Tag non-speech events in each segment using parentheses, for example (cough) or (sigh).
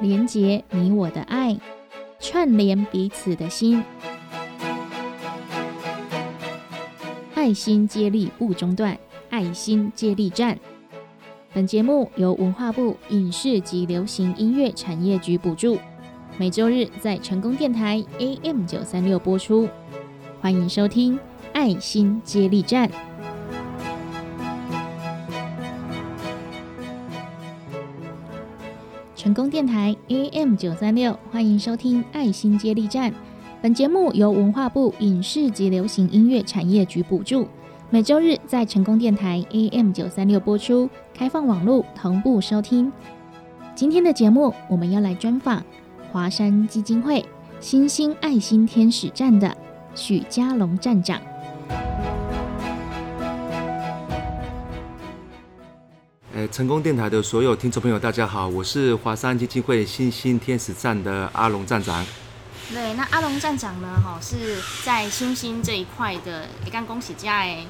连结你我的爱，串联彼此的心，爱心接力不中断，爱心接力站。本节目由文化部影视及流行音乐产业局补助，每周日在成功电台 AM 九三六播出。欢迎收听《爱心接力站》。成功电台 AM 九三六，欢迎收听《爱心接力站》。本节目由文化部影视及流行音乐产业局补助，每周日在成功电台 AM 九三六播出，开放网络同步收听。今天的节目，我们要来专访华山基金会新兴爱心天使站的许家龙站长。成功电台的所有听众朋友，大家好，我是华山基金会新星天使站的阿龙站长。对，那阿龙站长呢？哈，是在星星这一块的，也刚恭喜家哎，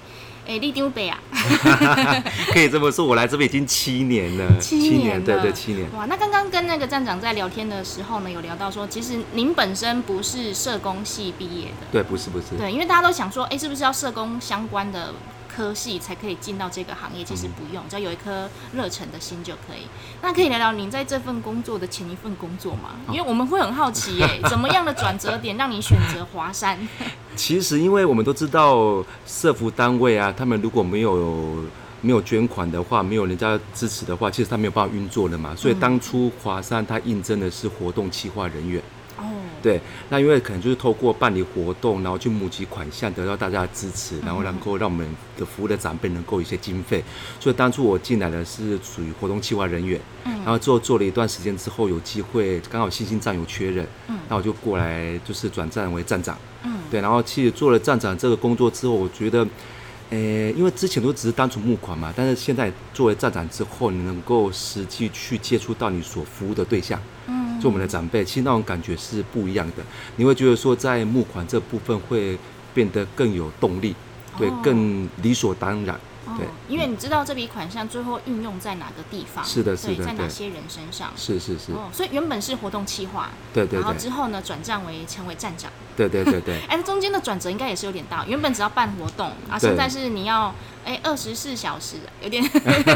哎，立丢北啊 (laughs) (laughs) 可以这么说，我来这边已经七年了，七年，对对，七年。哇，那刚刚跟那个站长在聊天的时候呢，有聊到说，其实您本身不是社工系毕业的，对，不是不是，对，因为大家都想说，哎，是不是要社工相关的？科系才可以进到这个行业，其实不用，只要有一颗热忱的心就可以。那可以聊聊您在这份工作的前一份工作吗？因为我们会很好奇，耶，(laughs) 怎么样的转折点让你选择华山？其实，因为我们都知道社服单位啊，他们如果没有没有捐款的话，没有人家支持的话，其实他没有办法运作的嘛。所以当初华山他应征的是活动企划人员。对，那因为可能就是透过办理活动，然后去募集款项，得到大家的支持，然后能够让我们的服务的长辈能够有一些经费。所以当初我进来的是属于活动计划人员，嗯，然后之后做了一段时间之后，有机会刚好新兴站有缺人，嗯，那我就过来就是转站为站长，嗯，对，然后其实做了站长这个工作之后，我觉得，呃，因为之前都只是单纯募款嘛，但是现在作为站长之后，你能够实际去接触到你所服务的对象，嗯。做我们的长辈，其实那种感觉是不一样的。你会觉得说，在募款这部分会变得更有动力，对，更理所当然。对，因为你知道这笔款项最后运用在哪个地方？是的，是的，在哪些人身上？是是是。哦，所以原本是活动企划，对对。然后之后呢，转战为成为站长。对对对对。(laughs) 哎，中间的转折应该也是有点大。原本只要办活动啊，现在是你要哎二十四小时，(laughs) 有点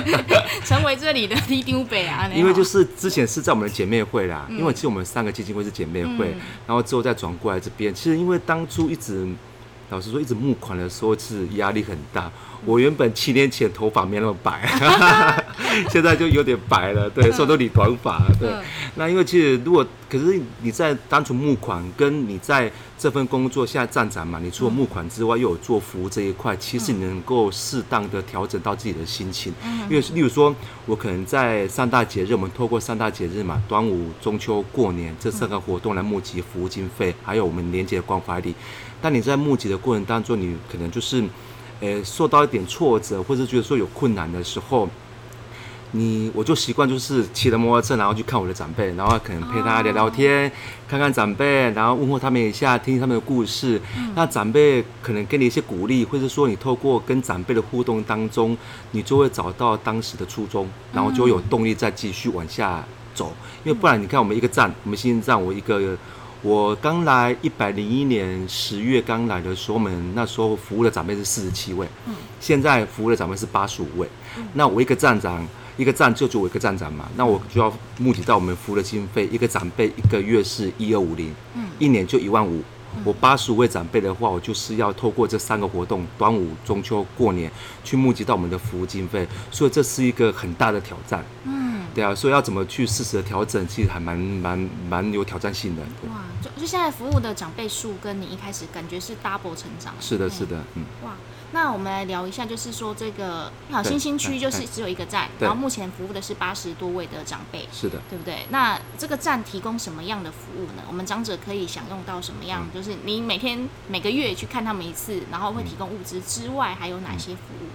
(laughs) 成为这里的 l e a 北啊。因为就是之前是在我们的姐妹会啦，因为其实我们三个基金会是姐妹会，然后之后再转过来这边。其实因为当初一直。老实说，一直募款的时候是压力很大。我原本七年前头发没那么白，(laughs) 现在就有点白了。对，所以都理短发。对，那因为其实如果可是你在单纯募款，跟你在这份工作现在站长嘛，你除了募款之外，又有做服务这一块，其实你能够适当的调整到自己的心情。因为例如说，我可能在三大节日，我们透过三大节日嘛，端午、中秋、过年这三个活动来募集服务经费，还有我们年节关怀礼。但你在募集的过程当中，你可能就是，呃，受到一点挫折，或者觉得说有困难的时候，你我就习惯就是骑着摩托车，然后去看我的长辈，然后可能陪他聊聊天，看看长辈，然后问候他们一下，听听他们的故事。那长辈可能给你一些鼓励，或者说你透过跟长辈的互动当中，你就会找到当时的初衷，然后就有动力再继续往下走。因为不然，你看我们一个站，我们新站，我一个。我刚来一百零一年十月刚来的时候，我们那时候服务的长辈是四十七位，嗯，现在服务的长辈是八十五位，那我一个站长，一个站就就我一个站长嘛，那我就要募集到我们服务的经费，一个长辈一个月是一二五零，嗯，一年就一万五，我八十五位长辈的话，我就是要透过这三个活动，端午、中秋、过年，去募集到我们的服务经费，所以这是一个很大的挑战，嗯。对啊，所以要怎么去适时的调整，其实还蛮蛮蛮有挑战性的。哇，就就现在服务的长辈数跟你一开始感觉是 double 成长。是的，是的，嗯。哇，那我们来聊一下，就是说这个好新兴区就是只有一个站，然后目前服务的是八十多位的长辈。是的，对不对？那这个站提供什么样的服务呢？我们长者可以享用到什么样？就是你每天每个月去看他们一次，然后会提供物资之外，还有哪些服务？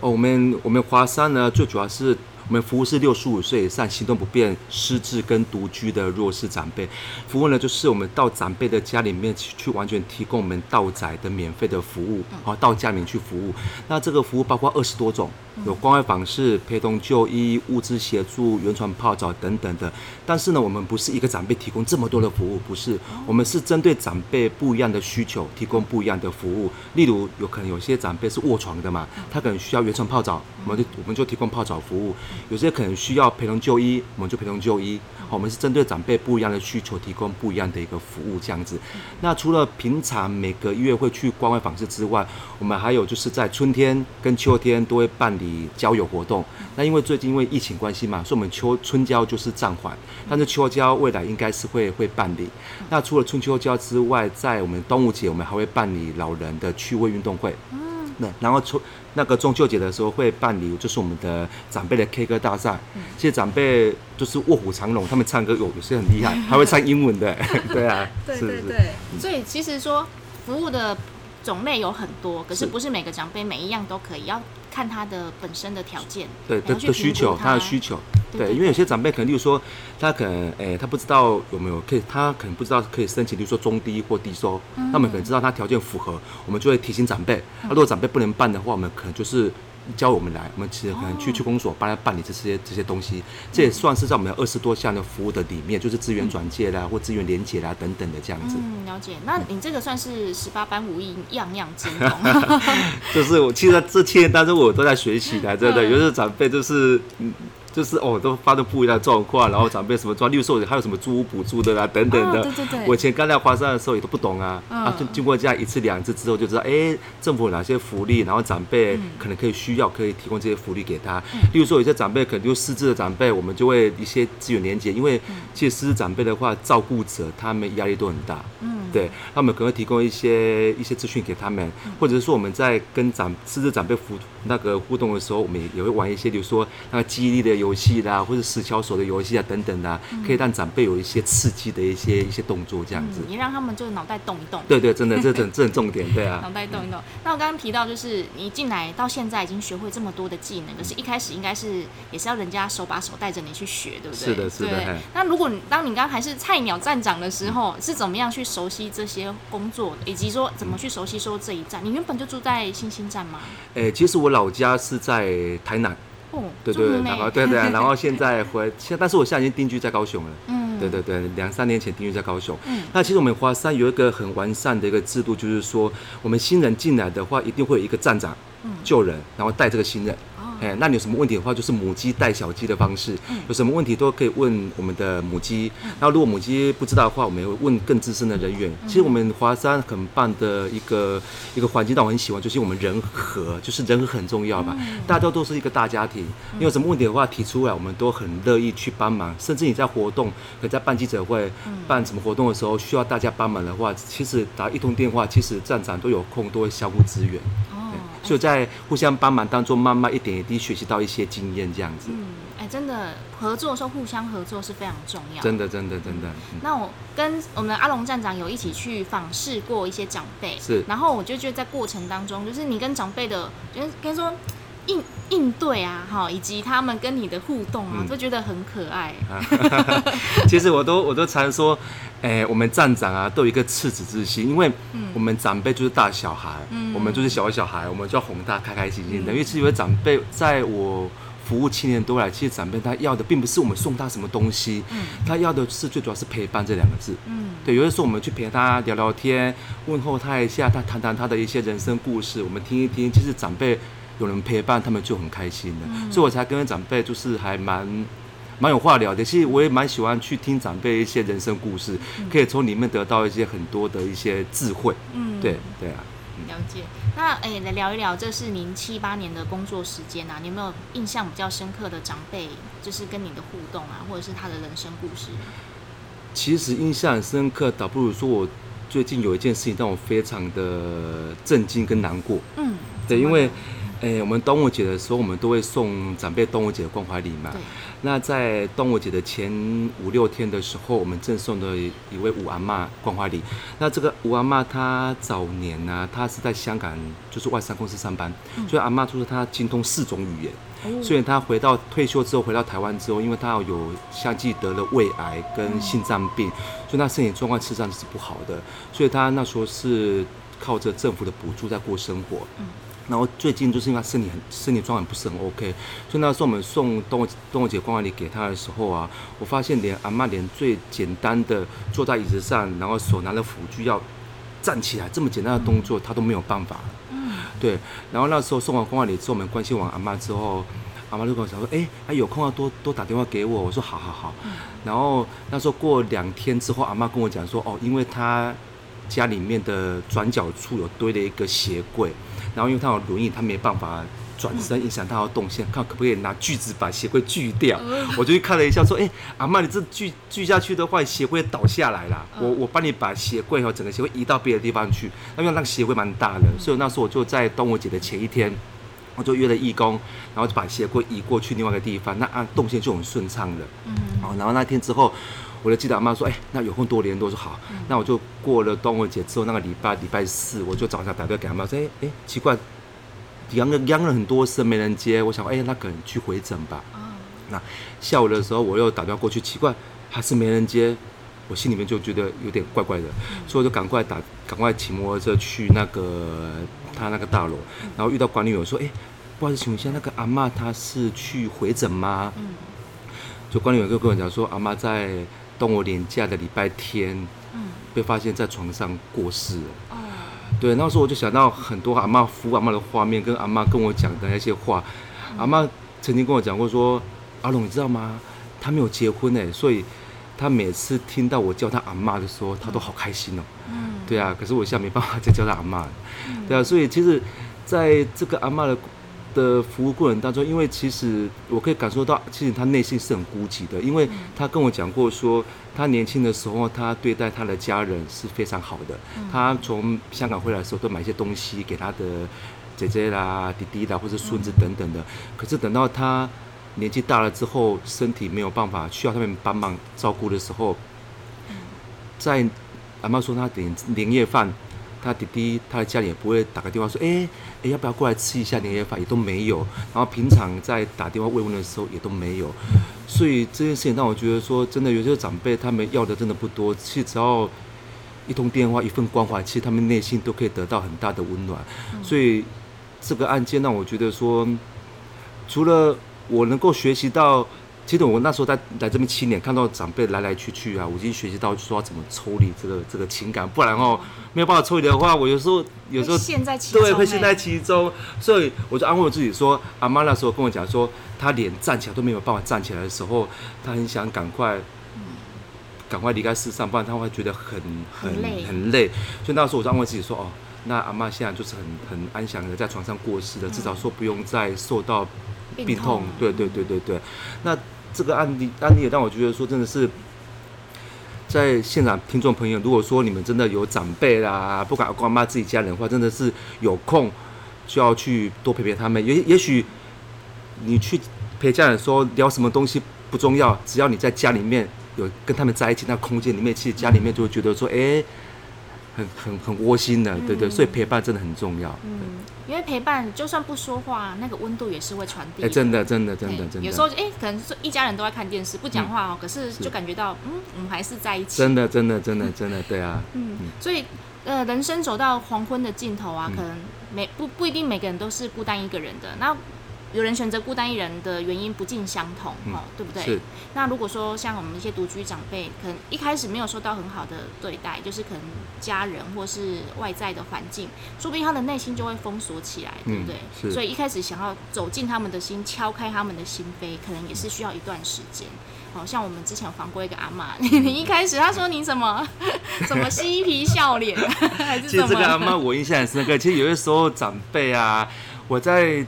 哦，我们我们华山呢，最主要是。我们服务是六十五岁以上行动不便、失智跟独居的弱势长辈。服务呢，就是我们到长辈的家里面去，去完全提供我们到宅的免费的服务，好到家里面去服务。那这个服务包括二十多种，有关怀访视、陪同就医、物资协助、原床泡澡等等的。但是呢，我们不是一个长辈提供这么多的服务，不是，我们是针对长辈不一样的需求提供不一样的服务。例如，有可能有些长辈是卧床的嘛，他可能需要原床泡澡，我们就我们就提供泡澡服务；有些可能需要陪同就医，我们就陪同就医。我们是针对长辈不一样的需求提供不一样的一个服务，这样子。那除了平常每个月会去关怀访视之外，我们还有就是在春天跟秋天都会办理交友活动。那因为最近因为疫情关系嘛，所以我们秋春交就是暂缓，但是秋交未来应该是会会办理。那除了春秋交之外，在我们端午节我们还会办理老人的趣味运动会。嗯，对，然后出那个中秋节的时候会办理就是我们的长辈的 K 歌大赛。其实长辈就是卧虎藏龙，他们唱歌有有些很厉害，还会唱英文的。(laughs) 对啊，对对对。所以其实说服务的种类有很多，可是不是每个长辈每一样都可以要。看他的本身的条件，对的的需求，他的需求，对，因为有些长辈可能，例如说，他可能，诶，他不知道有没有可以，他可能不知道可以申请，例如说中低或低收，那我们可能知道他条件符合，我们就会提醒长辈。那如果长辈不能办的话，我们可能就是。教我们来，我们其实可能去去公所帮他办理这些这些东西，这也算是在我们二十多项的服务的里面，就是资源转介啦，或资源连接啦等等的这样子。嗯，了解。那你这个算是十八般武艺，样样精通。(laughs) 就是我其实这七年当中，我都在学习的，真的。有些长辈就是嗯。就是哦，都发生不一样的状况，然后长辈什么状，例如说还有什么租屋补助的啦，等等的。对对对。我以前刚来华山的时候也都不懂啊，啊，就经过这样一次两次之后，就知道哎，政府有哪些福利，然后长辈可能可以需要，可以提供这些福利给他。例如说有些长辈可能就失智的长辈，我们就会一些资源连接，因为其实失智长辈的话，照顾者他们压力都很大。嗯。对，他们可能会提供一些一些资讯给他们，或者是说我们在跟长失智长辈互那个互动的时候，我们也也会玩一些，比如说那个记忆力的游戏啦，或者十小手的游戏啊等等的，可以让长辈有一些刺激的一些一些动作这样子。你让他们就脑袋动一动。对对，真的，这很 (laughs) 这很重点，对啊。脑袋动一动。那我刚刚提到，就是你进来到现在已经学会这么多的技能，可是一开始应该是也是要人家手把手带着你去学，对不对？是的，是的。那如果当你刚刚还是菜鸟站长的时候，是怎么样去熟悉？这些工作，以及说怎么去熟悉说这一站，你原本就住在新兴站吗？诶，其实我老家是在台南。哦，对对，然后对对，(laughs) 然后现在回现，但是我现在已经定居在高雄了。嗯，对对对，两三年前定居在高雄。嗯，那其实我们华山有一个很完善的一个制度，就是说我们新人进来的话，一定会有一个站长嗯救人，然后带这个新人。哎，那你有什么问题的话，就是母鸡带小鸡的方式，有什么问题都可以问我们的母鸡。那如果母鸡不知道的话，我们会问更资深的人员。其实我们华山很棒的一个一个环境，但我很喜欢，就是我们人和，就是人和很重要吧。大家都是一个大家庭，你有什么问题的话提出来，我们都很乐意去帮忙。甚至你在活动，可在办记者会、办什么活动的时候，需要大家帮忙的话，其实打一通电话，其实站长都有空，都会相互支援。所以在互相帮忙当中，慢慢一点一滴学习到一些经验，这样子。嗯，哎，真的合作的时候，互相合作是非常重要。真的，真的，真的。那我跟我们的阿龙站长有一起去访视过一些长辈，是。然后我就觉得在过程当中，就是你跟长辈的，就是跟说应应对啊，哈，以及他们跟你的互动啊，都觉得很可爱。(laughs) 其实我都我都常说。哎，我们站长啊，都有一个赤子之心，因为我们长辈就是大小孩，我们就是小小孩，我们就要哄他开开心心的。因为是因为长辈在我服务七年多来，其实长辈他要的并不是我们送他什么东西，嗯他要的是最主要是陪伴这两个字。嗯，对，有的时候我们去陪他聊聊天，问候他一下，他谈谈他的一些人生故事，我们听一听。其实长辈有人陪伴，他们就很开心的，所以我才跟长辈就是还蛮。蛮有话聊的，其实我也蛮喜欢去听长辈一些人生故事，可以从里面得到一些很多的一些智慧。嗯，对对啊。了解。那哎，来聊一聊，这是您七八年的工作时间啊，你有没有印象比较深刻的长辈，就是跟你的互动啊，或者是他的人生故事？其实印象很深刻，倒不如说我最近有一件事情让我非常的震惊跟难过。嗯，对，因为。哎，我们端午节的时候，我们都会送长辈端午节的关怀礼嘛。那在端午节的前五六天的时候，我们赠送的一位吴阿妈关怀礼。那这个吴阿妈她早年呢，她是在香港就是外商公司上班，所以阿妈就是她精通四种语言。所以她回到退休之后，回到台湾之后，因为她有相继得了胃癌跟心脏病，所以她身体状况事实上是不好的。所以她那时候是靠着政府的补助在过生活。然后最近就是因为他身体很身体状况不是很 OK，所以那时候我们送端午端午节关怀礼给他的时候啊，我发现连阿妈连最简单的坐在椅子上，然后手拿着辅具要站起来这么简单的动作，他都没有办法。嗯，对。然后那时候送完关怀礼之后，我们关心完阿妈之后，阿妈就跟我讲说：“哎，还有空要多多打电话给我。”我说：“好好好。”然后那时候过两天之后，阿妈跟我讲说：“哦，因为他家里面的转角处有堆了一个鞋柜。”然后因为他有轮椅，他没办法转身，影响他要动线，看可不可以拿锯子把鞋柜锯掉。我就去看了一下，说：“哎，阿妈，你这锯锯下去的话，鞋柜倒下来了。我我帮你把鞋柜和整个鞋柜移到别的地方去。因为那个鞋柜蛮大的，所以那时候我就在端午节的前一天，我就约了义工，然后就把鞋柜移过去另外一个地方，那按动线就很顺畅的。嗯，好，然后那天之后，我就记得阿妈说：“哎，那有空多联络。”说好，那我就过了端午节之后那个礼拜礼拜四，我就早上打电话给阿妈说：“哎哎，奇怪。”央了央了很多次没人接，我想哎，那可能去回诊吧。那下午的时候我又打电话过去，奇怪还是没人接，我心里面就觉得有点怪怪的，所以我就赶快打，赶快骑摩托车去那个他那个大楼，然后遇到管理员说，哎，不好意思，请问一下那个阿妈她是去回诊吗？就管理员就跟我讲说，阿妈在端午年假的礼拜天，嗯被发现在床上过世了。对，那时候我就想到很多阿妈扶阿妈的画面，跟阿妈跟我讲的那些话。阿妈曾经跟我讲过说：“阿龙，你知道吗？他没有结婚哎，所以他每次听到我叫他阿妈的时候，他都好开心哦。”嗯，对啊，可是我现在没办法再叫他阿妈。对啊，所以其实在这个阿妈的。的服务过程当中，因为其实我可以感受到，其实他内心是很孤寂的，因为他跟我讲过说，他年轻的时候，他对待他的家人是非常好的。他从香港回来的时候，都买一些东西给他的姐姐啦、弟弟啦，或者孙子等等的。可是等到他年纪大了之后，身体没有办法需要他们帮忙照顾的时候，在阿妈说他点年夜饭。他弟弟，他的家里也不会打个电话说，哎，哎，要不要过来吃一下年夜饭？也都没有。然后平常在打电话慰问的时候也都没有。所以这件事情让我觉得说，真的有些长辈他们要的真的不多，其实只要一通电话、一份关怀，其实他们内心都可以得到很大的温暖。所以这个案件让我觉得说，除了我能够学习到。其实我那时候在来这边七年，看到长辈来来去去啊，我已经学习到说怎么抽离这个这个情感，不然哦没有办法抽离的话，我有时候有时候对会陷在其中，所以我就安慰我自己说，阿妈那时候跟我讲说，她连站起来都没有办法站起来的时候，她很想赶快赶快离开世上，不然她会觉得很很累很累。所以那时候我就安慰自己说，哦，那阿妈现在就是很很安详的在床上过世的，至少说不用再受到病痛。对对对对对，那。这个案例案例也让我觉得说，真的是在现场听众朋友，如果说你们真的有长辈啦，不管阿公阿妈自己家人的话，真的是有空就要去多陪陪他们。也也许你去陪家人说聊什么东西不重要，只要你在家里面有跟他们在一起，那空间里面，其实家里面就会觉得说，哎。很很很窝心的，对对，所以陪伴真的很重要。嗯，因为陪伴就算不说话，那个温度也是会传递。哎，真的真的真的真的。有时候哎，可能是一家人都在看电视，不讲话哦，可是就感觉到嗯，我们还是在一起。真的真的真的真的，对啊。嗯，所以呃，人生走到黄昏的尽头啊，可能每不不一定每个人都是孤单一个人的。那有人选择孤单一人的原因不尽相同，哦，对不对？是。那如果说像我们一些独居长辈，可能一开始没有受到很好的对待，就是可能家人或是外在的环境，说不定他的内心就会封锁起来，对不对？是。所以一开始想要走进他们的心，敲开他们的心扉，可能也是需要一段时间。好像我们之前有访过一个阿妈，你一开始他说你什么 (laughs) 什么嬉皮笑脸，(laughs) 还是其实这个阿妈我印象很深刻。其实有些时候长辈啊，我在。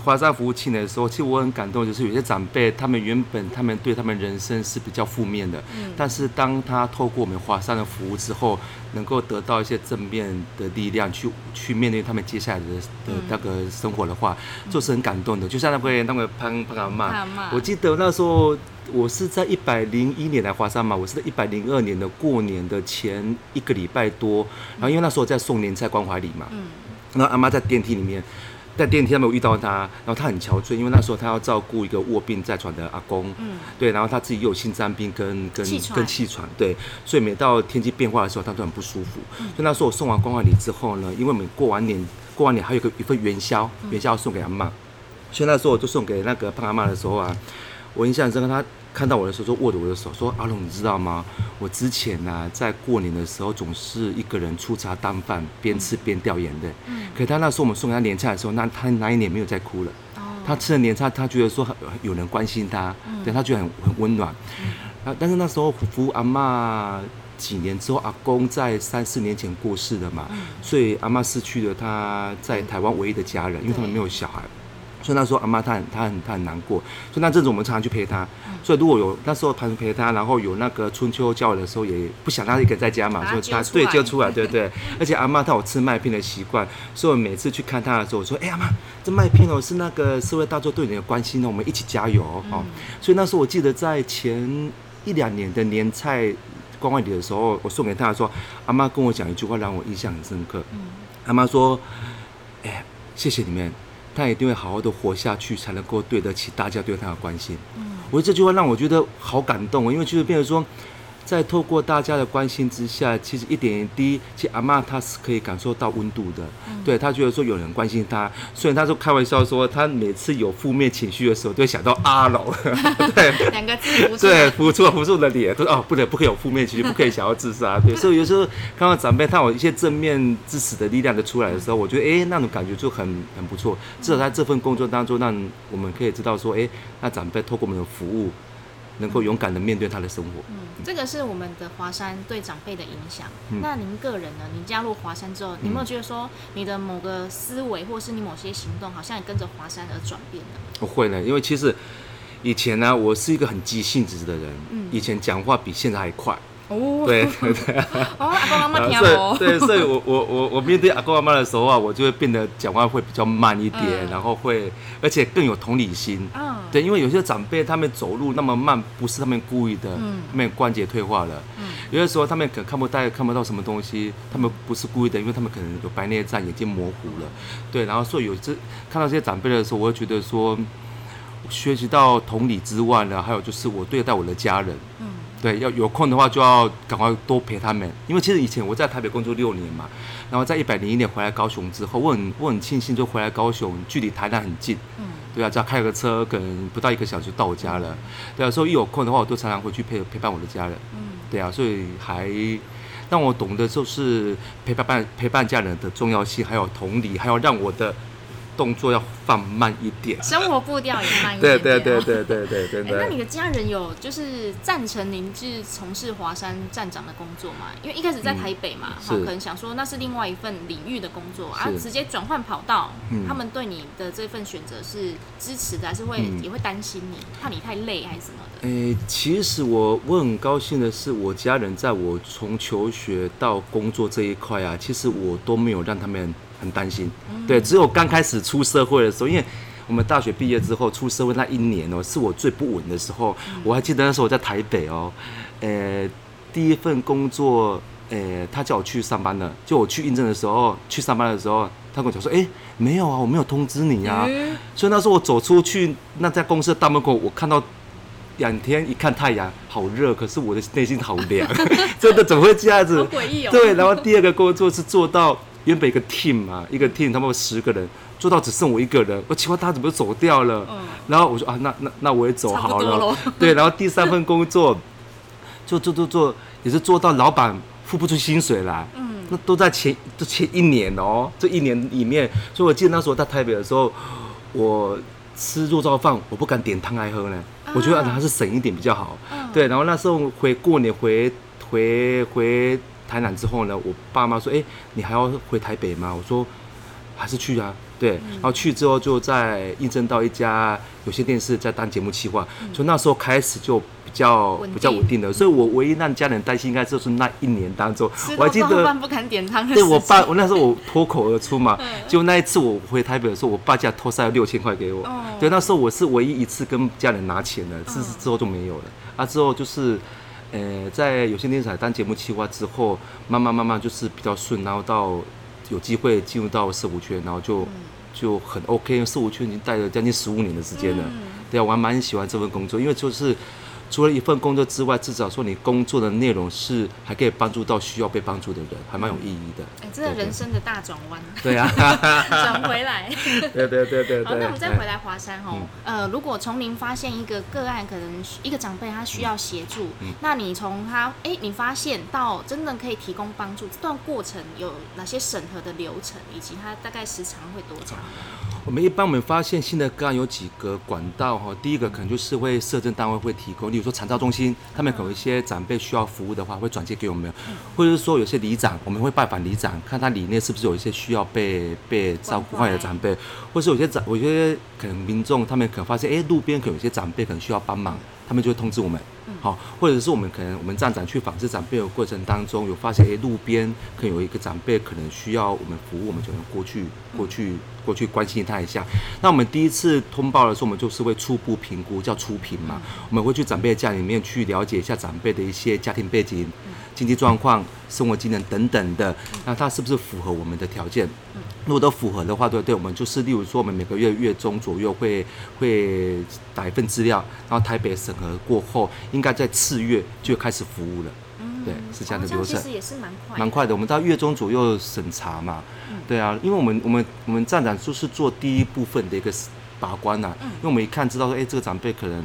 华山服务七年的时候，其实我很感动，就是有些长辈，他们原本他们对他们人生是比较负面的，嗯，但是当他透过我们华山的服务之后，能够得到一些正面的力量，去去面对他们接下来的的那个生活的话，就是很感动的。就像那位那位潘潘阿妈，我记得那时候我是在一百零一年来华山嘛，我是在一百零二年的过年的前一个礼拜多，然后因为那时候在送年菜关怀礼嘛，嗯，然后阿妈在电梯里面。在电梯，上面我遇到他，然后他很憔悴，因为那时候他要照顾一个卧病在床的阿公，嗯，对，然后他自己又有心脏病跟跟跟气喘，对，所以每到天气变化的时候，他都很不舒服。所以那时候我送完关怀礼之后呢，因为我们过完年过完年还有个一份元宵，元宵要送给阿妈，所以那时候我就送给那个胖阿妈的时候啊，我印象很深刻，她看到我的时候，就握着我的手说：“阿龙，你知道吗？我之前呢、在过年的时候总是一个人粗茶淡饭，边吃边掉眼泪。可他那时候我们送给他年菜的时候，那他那一年没有再哭了。他吃了年菜，他觉得说有人关心他，对他觉得很很温暖。啊，但是那时候服务阿嬷几年之后，阿公在三四年前过世了嘛，所以阿嬷失去了他在台湾唯一的家人，因为他们没有小孩。所以那时候阿妈她很她很她很难过，所以那阵子我们常常去陪她。所以如果有那时候陪陪她，然后有那个春秋教的时候，也不想让她一个人在家嘛，所以她对就出来，对对。(laughs) 而且阿妈她有吃麦片的习惯，所以我每次去看她的时候，我说：“哎、阿妈，这麦片哦是那个社会大众对你的关心哦，我们一起加油哦。哦所以那时候我记得在前一两年的年菜关外礼的时候，我送给她的时候，阿妈跟我讲一句话让我印象很深刻。阿妈说：“哎、谢谢你们，他一定会好好的活下去，才能够对得起大家对他的关心。嗯我觉得这句话让我觉得好感动哦，因为就是变成说，在透过大家的关心之下，其实一点一滴，其实阿嬷她是可以感受到温度的。对她觉得说有人关心她，所以她说开玩笑说，她每次有负面情绪的时候，都会想到阿龙，(laughs) 对。两个字对，扶住扶住的脸，都说哦，不能不可以有负面情绪，不可以想要自杀。对，所以有时候看到长辈他有一些正面支持的力量的出来的时候，我觉得哎，那种感觉就很很不错。至少在这份工作当中，让我们可以知道说，哎，那长辈透过我们的服务，能够勇敢的面对他的生活。嗯，这个是我们的华山对长辈的影响。嗯那您个人呢？您加入华山之后，你有没有觉得说你的某个思维，或是你某些行动，好像也跟着华山而转变呢？我会呢，因为其实以前呢，我是一个很急性子的人，嗯以前讲话比现在还快。哦，(laughs) 对对对。哦，阿公阿妈听哦，对，所以我我我我面对阿公阿妈的时候啊，我就会变得讲话会比较慢一点，嗯然后会而且更有同理心。嗯，对，因为有些长辈他们走路那么慢，不是他们故意的，嗯他们关节退化了。嗯有的时候他们可能看不到看不到什么东西，他们不是故意的，因为他们可能有白内障，眼睛模糊了。对，然后所以有这看到这些长辈的时候，我会觉得说，学习到同理之外呢，还有就是我对待我的家人。嗯对，要有空的话就要赶快多陪他们，因为其实以前我在台北工作六年嘛，然后在一百零一年回来高雄之后，我很我很庆幸就回来高雄，距离台南很近，嗯对啊，只要开个车，可能不到一个小时就到我家了。对啊，所以一有空的话，我都常常回去陪陪伴我的家人。嗯对啊，所以还让我懂得就是陪伴陪伴家人的重要性，还有同理，还有让我的动作要放慢一点。生活步调也慢一对点对。对对对对对，真哎，那。你的家人有就是赞成您是从事华山站长的工作吗？因为一开始在台北嘛，好、是可能想说那是另外一份领域的工作啊，是直接转换跑道，嗯他们对你的这份选择是支持的，还是会、嗯也会担心你，怕你太累还是什么的？诶，其实我我很高兴的是，我家人在我从求学到工作这一块啊，其实我都没有让他们很担心。对，只有刚开始出社会的时候，因为我们大学毕业之后出社会那一年哦，是我最不稳的时候。我还记得那时候我在台北哦，呃，第一份工作，呃，他叫我去上班了，就我去应征的时候，去上班的时候，他跟我讲说，哎，没有啊，我没有通知你啊。嗯所以那时候我走出去那家公司的大门口，我看到两天一看太阳好热，可是我的内心好凉，(laughs) (laughs) 真的怎么会这样子？好诡异哦对，然后第二个工作是做到原本一个 team 嘛，一个 team 他们有十个人，做到只剩我一个人，我奇怪他怎么走掉了？嗯然后我说啊，那那那我也走好了。(laughs) 对，然后第三份工作做做做做，也是做到老板付不出薪水来。嗯那都在前都前一年哦，这一年里面，所以我记得那时候在台北的时候，我吃肉燥饭，我不敢点汤来喝呢，我觉得啊还是省一点比较好。嗯对，然后那时候回过年回回回台南之后呢，我爸妈说：“哎、你还要回台北吗？”我说：“还是去啊。”对，然后去之后就在应征到一家有线电视在当节目企划，所以那时候开始就比较比较稳定了。所以我唯一让家人担心，应该就是那一年当中，我还记得肉燥饭不敢点汤的对我爸，我那时候我脱口而出嘛嗯，就那一次我回台北的时候，我爸家偷塞了六千块给我哦。对，那时候我是唯一一次跟家人拿钱的，自此之后就没有了。啊，之后就是，呃，在有线电视台当节目企划之后，慢慢慢慢就是比较顺，然后到有机会进入到四五圈，然后就就很 OK。因为社服圈已经待了将近十五年的时间了。嗯对啊，我还蛮喜欢这份工作，因为就是除了一份工作之外，至少说你工作的内容是还可以帮助到需要被帮助的人，还蛮有意义的。哎，真的人生的大转弯。对啊，(laughs) 转回来。(laughs) 对对对对对。好，那我们再回来华山哦。呃，如果从您发现一个个案，可能一个长辈他需要协助，那你从他哎，你发现到真的可以提供帮助，这段过程有哪些审核的流程，以及他大概时长会多长？我们一般我们发现新的个案有几个管道哈，第一个可能就是会社政单位会提供，例如说产照中心，他们可能有一些长辈需要服务的话，会转接给我们，或者是说有些里长，我们会拜访里长，看他里面是不是有一些需要被被照顾坏的长辈，或是有些长，有些可能民众他们可能发现，哎，路边可能有些长辈可能需要帮忙，他们就会通知我们。好，或者是我们可能我们站长去访视长辈的过程当中，有发现哎路边可能有一个长辈可能需要我们服务，我们就能过去过去过去关心他一下。那我们第一次通报的时候，我们就是会初步评估，叫初评嘛。我们会去长辈的家里面去了解一下长辈的一些家庭背景、经济状况、生活技能等等的，那他是不是符合我们的条件？如果都符合的话，对对，我们就是例如说，我们每个月月中左右会会打一份资料，然后台北审核过后，应该在次月就开始服务了。嗯，对，是这样的流程。其实也是蛮快，蛮快的。我们到月中左右审查嘛。嗯，对啊，因为我们我们我们站长就是做第一部分的一个把关呐。嗯，因为我们一看知道说，哎，这个长辈可能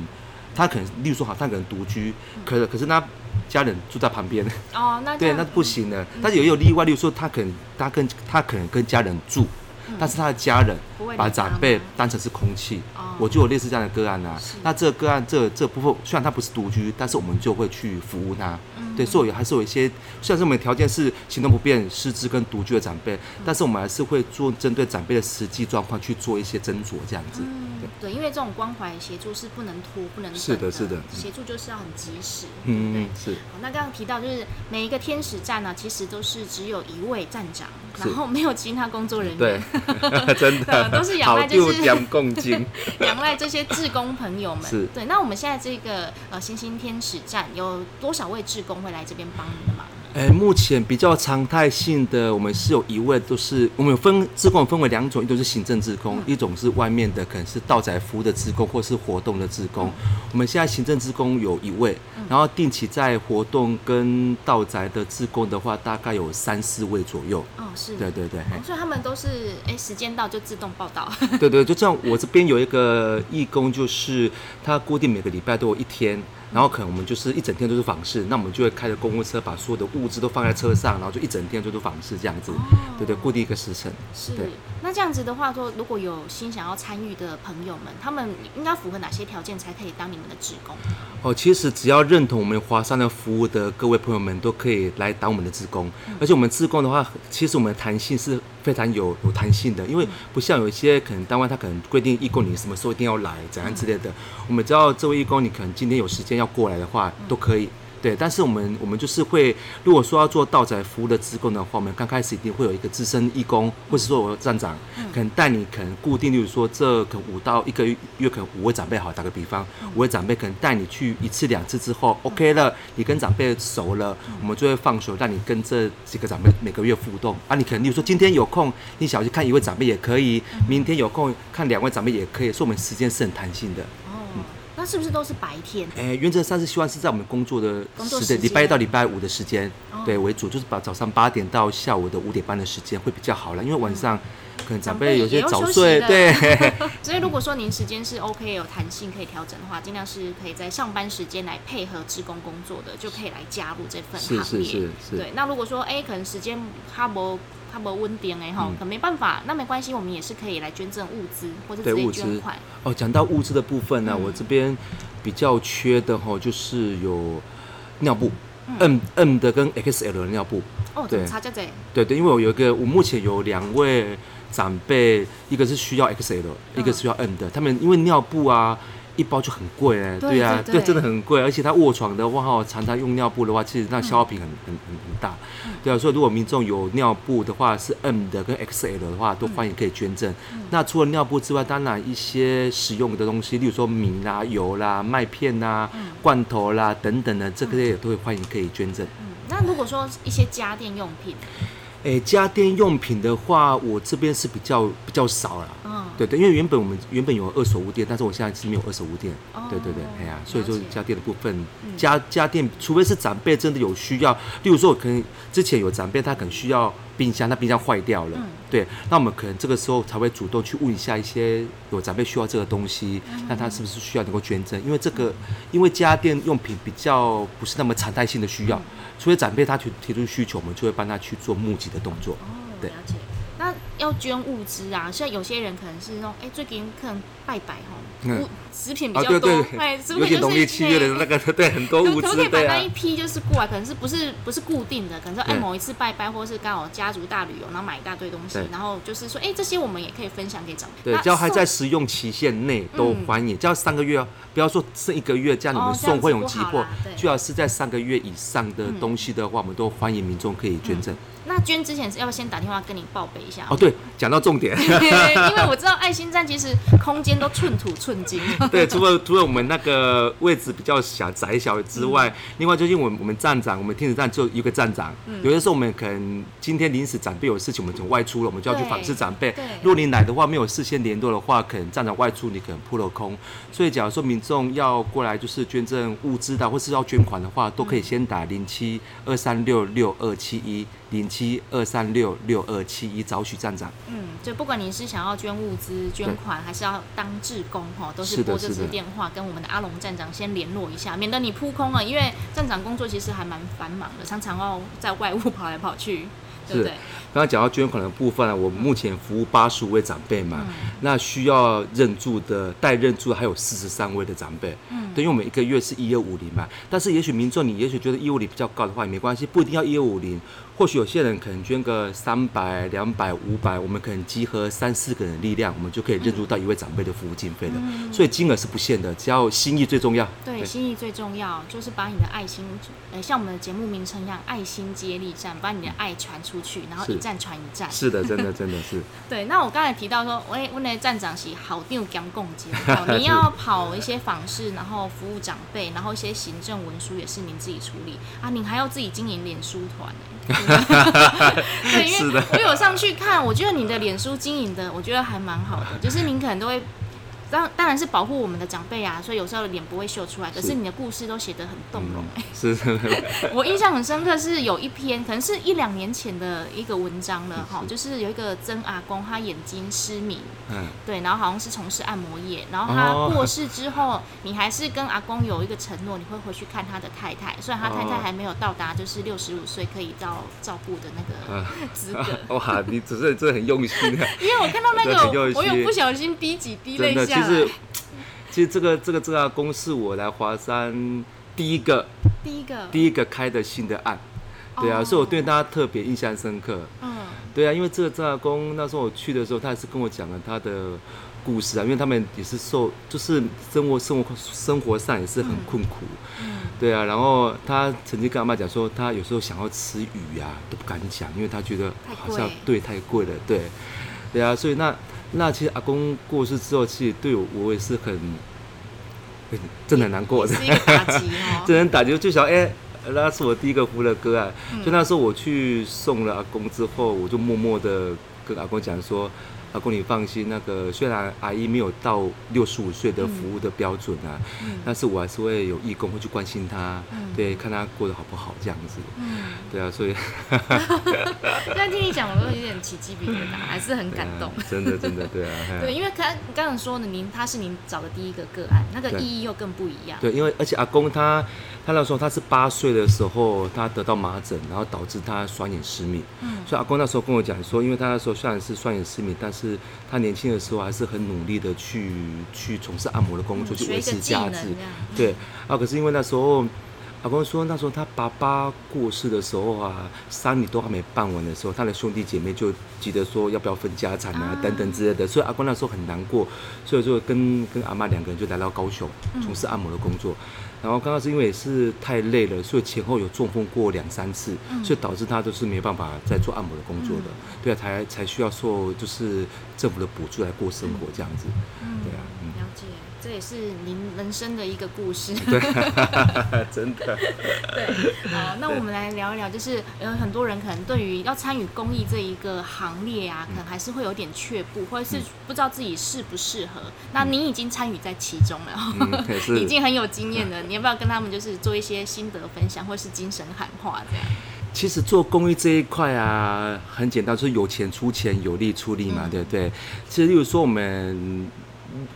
他可能，例如说好，他可能独居，可可是他家人住在旁边。哦，那 (laughs) 对，那不行的。但是也有例外，例如说他可能他跟他可能跟家人住。但是他的家人把长辈当成是空气，我就有类似这样的个案呐。那这个个案这这部分虽然他不是独居，但是我们就会去服务他。对，所以还是有一些，虽然说我们条件是行动不便、失智跟独居的长辈，但是我们还是会做针对长辈的实际状况去做一些斟酌，这样子。对，因为这种关怀协助是不能拖、不能等是的，是的。协助就是要很及时。嗯，对，是。好，那刚刚提到就是每一个天使站呢，其实都是只有一位站长，然后没有其他工作人员。对，(laughs) 真的都是仰赖就 (laughs) 仰赖这些志工朋友们。是。对，那我们现在这个呃星星天使站有多少位志工会来这边帮你的忙？哎，目前比较常态性的，我们是有一位，都是我们有分职工分为两种，一种是行政职工，一种是外面的，可能是道宅服务的职工，或是活动的职工。我们现在行政职工有一位，然后定期在活动跟道宅的职工的话，大概有三四位左右。哦，是，对对对，所以他们都是哎，时间到就自动报道。对对，就像我这边有一个义工，就是他固定每个礼拜都有一天。然后可能我们就是一整天都是访视，那我们就会开着公务车，把所有的物资都放在车上，然后就一整天就是访视这样子，对对，固定一个时辰。是，那这样子的话，说如果有心想要参与的朋友们，他们应该符合哪些条件才可以当你们的职工？哦，其实只要认同我们华山的服务的各位朋友们，都可以来当我们的职工。而且我们职工的话，其实我们的弹性是非常有有弹性的，因为不像有一些可能单位他可能规定义工你什么时候一定要来怎样之类的，我们知道这位义工你可能今天有时间要。要过来的话都可以，对，但是我们我们就是会，如果说要做道宅服务的职工的话，我们刚开始一定会有一个资深义工，或是说我站长，可能带你可能固定，例如说这可能五到一个月，可能五位长辈好，打个比方，五位长辈可能带你去一次两次之后，OK 了，你跟长辈熟了，我们就会放手让你跟这几个长辈每个月互动。啊，你可能例如说今天有空，你想去看一位长辈也可以，明天有空看两位长辈也可以，所以我们时间是很弹性的。那是不是都是白天？哎，原则上是希望是在我们工作的时间，礼拜一到礼拜五的时间，对为主，就是把早上八点到下午的五点半的时间会比较好了，因为晚上可能长辈有些早睡，对。(laughs) 所以如果说您时间是 OK 有弹性可以调整的话，尽量是可以在上班时间来配合职工工作的，就可以来加入这份行业。是是是是。对，那如果说哎，可能时间哈不。他不温点哎哈，可没办法，那没关系，我们也是可以来捐赠物资或者直接捐款。哦，讲到物资的部分呢，我这边比较缺的哈，就是有尿布，M M 的跟 XL 的尿布。哦，对，差价在。对对，因为我有一个，我目前有两位长辈，一个是需要 XL，一个是需要 M 的，他们因为尿布啊。一包就很贵哎，对呀，对，真的很贵，而且他卧床的话哈，常常用尿布的话，其实那消耗品很很很很大，对啊，所以如果民众有尿布的话，是 M 的跟 XL 的话，都欢迎可以捐赠。那除了尿布之外，当然一些使用的东西，例如说米啦、油啦、麦片啦、罐头啦等等的，这个也都会欢迎可以捐赠。嗯，那如果说一些家电用品，哎，家电用品的话，我这边是比较比较少了。嗯，对对，因为原本我们原本有二手物店，但是我现在是没有二手物店。哦对对对，哎呀，所以说家电的部分，嗯家家电，除非是长辈真的有需要，例如说，我可能之前有长辈他可能需要冰箱，那冰箱坏掉了，嗯对，那我们可能这个时候才会主动去问一下一些有长辈需要这个东西，嗯那他是不是需要能够捐赠？因为这个，因为家电用品比较不是那么常态性的需嗯要，除非长辈他提提出需求，我们就会帮他去做募集的动作。哦，对了解。要捐物资啊，像有些人可能是那种，哎、最近可能拜拜哈，嗯物食品比啊，较多，对对哎，食对，尤其品就是农历七月的那个，(laughs) 对，很多物资，可可以把那一，批就是过来？可能是不是不是固定的？可能说哎某一次拜拜，或是刚好家族大旅游，然后买一大堆东西，然后就是说哎这些我们也可以分享给长辈。对，只要还在使用期限内都嗯欢迎，只要三个月哦，不要说剩一个月，这样你们送会有急迫好啦对，最好是在三个月以上的嗯东西的话，我们都欢迎民众可以捐赠。那捐之前是要不要先打电话跟你报备一下？哦，对，讲到重点，(laughs) 因为我知道爱心站其实空间都寸土寸金。(laughs) 对，除了除了我们那个位置比较小窄小之外，嗯另外最近我们我们站长，我们天子站只有一个站长，嗯有的时候我们可能今天临时长辈有事情，我们从外出了，我们就要去访视长辈对。如果你来的话，没有事先联络的话，可能站长外出，你可能扑了空。所以假如说民众要过来就是捐赠物资的，或是要捐款的话，都可以先打零七二三六六二七一零七二三六六二七一找许站长。嗯，就不管你是想要捐物资、捐款，还是要当志工哈，都是拨这是的支电话跟我们的阿龙站长先联络一下，免得你扑空了。因为站长工作其实还蛮繁忙的，常常要在外务跑来跑去，对不对？刚刚讲到捐款的部分呢，我目前服务八十五位长辈嘛，嗯那需要认住的、待认住的还有四十三位的长辈。嗯对，因为我们一个月是一二五零嘛，但是也许民众你也许觉得一五零比较高的话也没关系，不一定要一二五零，或许有些人可能捐个三百、两百、五百，我们可能集合三四个人的力量，我们就可以认住到一位长辈的服务经费了。嗯所以金额是不限的，只要心意最重要。对，心意最重要，就是把你的爱心，呃，像我们的节目名称一样，爱心接力站，把你的爱传出去，然后站传一站。是的，真的真的是。(laughs) 对，那我刚才提到说，喂，我那站长是好定讲共接，哦 (laughs) 你要跑一些访视，然后服务长辈，然后一些行政文书也是您自己处理啊，您还要自己经营脸书团欸 (laughs) 对，因为我有上去看，我觉得你的脸书经营的，我觉得还蛮好的，就是您可能都会。当当然是保护我们的长辈啊，所以有时候脸不会秀出来，可是。是你的故事都写得很动容、嗯，是 (laughs) 是是。(laughs) 我印象很深刻，是有一篇可能是一两年前的一个文章了哈，就是有一个曾阿公，他眼睛失明，嗯，对，然后好像是从事按摩业，然后他哦。(laughs) 过世之后，你还是跟阿公有一个承诺，你会回去看他的太太，虽然他太太哦。还没有到达就是六十五岁可以到照顾的那个啊资格，哇，你只是真的很用心啊。因为我看到那个，我有不小心滴几滴泪，下实。(tsk) 其实这个这个这个公是我来华山第一个第一个，第一个开的新的案，对啊，哦。所以我对他特别印象深刻。嗯。对啊，因为这个郑阿公那时候我去的时候，他也是跟我讲了他的故事啊，因为他们也是受就是生活生活生活上也是很困苦，嗯对啊，然后他曾经跟阿妈讲说，他有时候想要吃鱼啊都不敢讲，因为他觉得好像对太贵了，对，对啊，所以那那其实阿公过世之后，其实对我我也是很很真的很难过的，是一个打击哦。(laughs) 真的打击，就想哎。那是我第一个哭的歌啊，嗯就那时候我去送了阿公之后，我就默默的跟阿公讲说，阿公你放心，那个虽然阿姨没有到六十五岁的服务的标准啊，嗯但是我还是会有义工会去关心他，嗯对，看他过得好不好这样子，嗯，对啊，所以 (laughs) (laughs) 现在听你讲，我都有点起鸡皮疙瘩，还是很感动。啊真的真的对 (laughs) 啊，对，因为刚刚刚说的，您他是您找的第一个个案，那个意义又更不一样。对，因为而且阿公他他那时候他是八岁的时候，他得到麻疹，然后导致他双眼失明。嗯所以阿公那时候跟我讲说，因为他那时候虽然是双眼失明，但是他年轻的时候还是很努力的去去从事按摩的工作，嗯去维持家治能这样。对啊，可是因为那时候。阿公说，那时候他爸爸过世的时候啊，丧礼都还没办完的时候，他的兄弟姐妹就急着说要不要分家产啊啊等等之类的，所以阿公那时候很难过，所以就跟跟阿妈两个人就来到高雄嗯从事按摩的工作。然后刚刚是因为也是太累了，所以前后有中风过两三次，嗯。所以导致他都是没办法再做按摩的工作的，对啊，才才需要受就是政府的补助来过生活这样子，嗯。对啊，嗯。了解，这也是您人生的一个故事。(laughs) 对，(laughs) 真的。(laughs) 对，好，那我们来聊一聊，就是有很多人可能对于要参与公益这一个行列啊，可能还是会有点却步，或者是不知道自己适不适合。那您已经参与在其中了，已经很有经验了。你要不要跟他们就是做一些心得分享，或是精神喊话这样？其实做公益这一块啊，很简单，就是有钱出钱，有力出力嘛，对不对？其实，例如说我们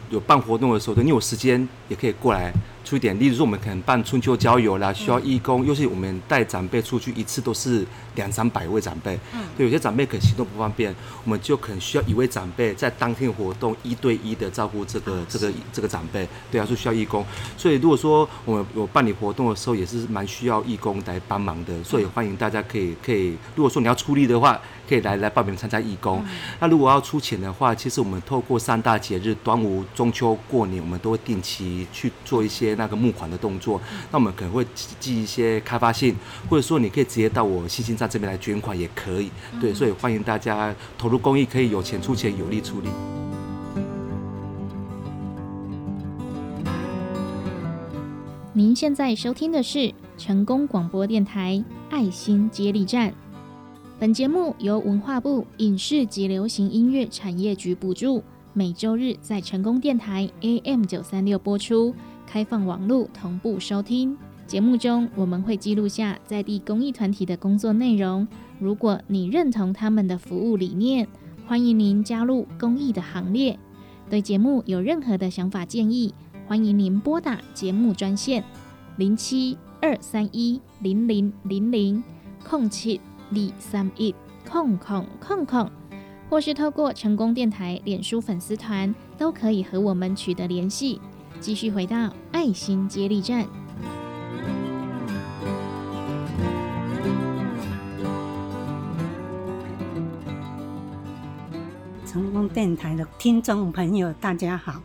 有办活动的时候，你有时间也可以过来。出一点，例如说我们可能办春秋郊游啦，需要义工，尤其我们带长辈出去一次都是两三百位长辈，嗯，对，有些长辈可能行动不方便，我们就可能需要一位长辈在当天活动一对一的照顾这个这个这个长辈，对啊，是需要义工，所以如果说我们有办理活动的时候，也是蛮需要义工来帮忙的，所以欢迎大家可以可以，如果说你要出力的话，可以来来报名参加义工。那如果要出钱的话，其实我们透过三大节日端午、中秋、过年，我们都会定期去做一些。那个募款的动作，那我们可能会寄一些开发信，或者说你可以直接到我信心站这边来捐款也可以。对，所以欢迎大家投入公益，可以有钱出钱，有力出力。您现在收听的是成功广播电台爱心接力站，本节目由文化部影视及流行音乐产业局补助，每周日在成功电台 AM 九三六播出。开放网络同步收听节目中，我们会记录下在地公益团体的工作内容。如果你认同他们的服务理念，欢迎您加入公益的行列。对节目有任何的想法建议，欢迎您拨打节目专线零七二三一零零零零空七二三一空空空空，或是透过成功电台脸书粉丝团，都可以和我们取得联系。继续回到爱心接力站。成功电台的听众朋友，大家好，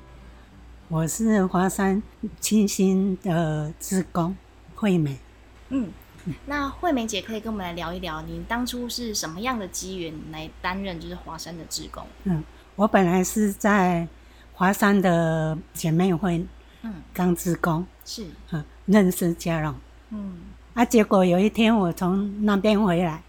我是华山清新的职工惠美。嗯，(laughs) 那惠美姐可以跟我们来聊一聊，您当初是什么样的机缘来担任就是华山的职工？嗯，我本来是在。华山的姐妹会，嗯，当职工是，嗯，认识嘉荣，嗯，啊，结果有一天我从那边回来，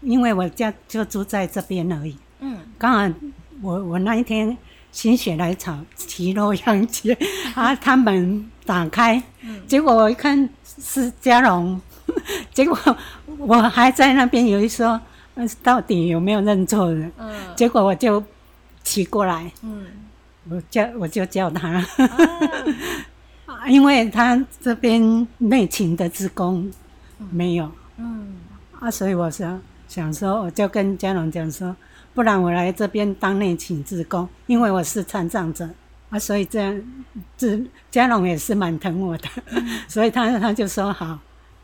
因为我家就住在这边而已，嗯，刚好我我那一天心血来潮，骑洛阳街，(laughs) 啊，他们打开，嗯，结果我一看是嘉荣，(laughs) 结果我还在那边有一说，到底有没有认错人？嗯，结果我就骑过来，嗯。我叫我就叫他，(laughs) 因为他这边内勤的职工没有，嗯，啊，所以我想想说，我就跟嘉龙讲说，不然我来这边当内勤职工，因为我是残障者，啊，所以这样，这嘉龙也是蛮疼我的，(laughs) 所以他他就说好。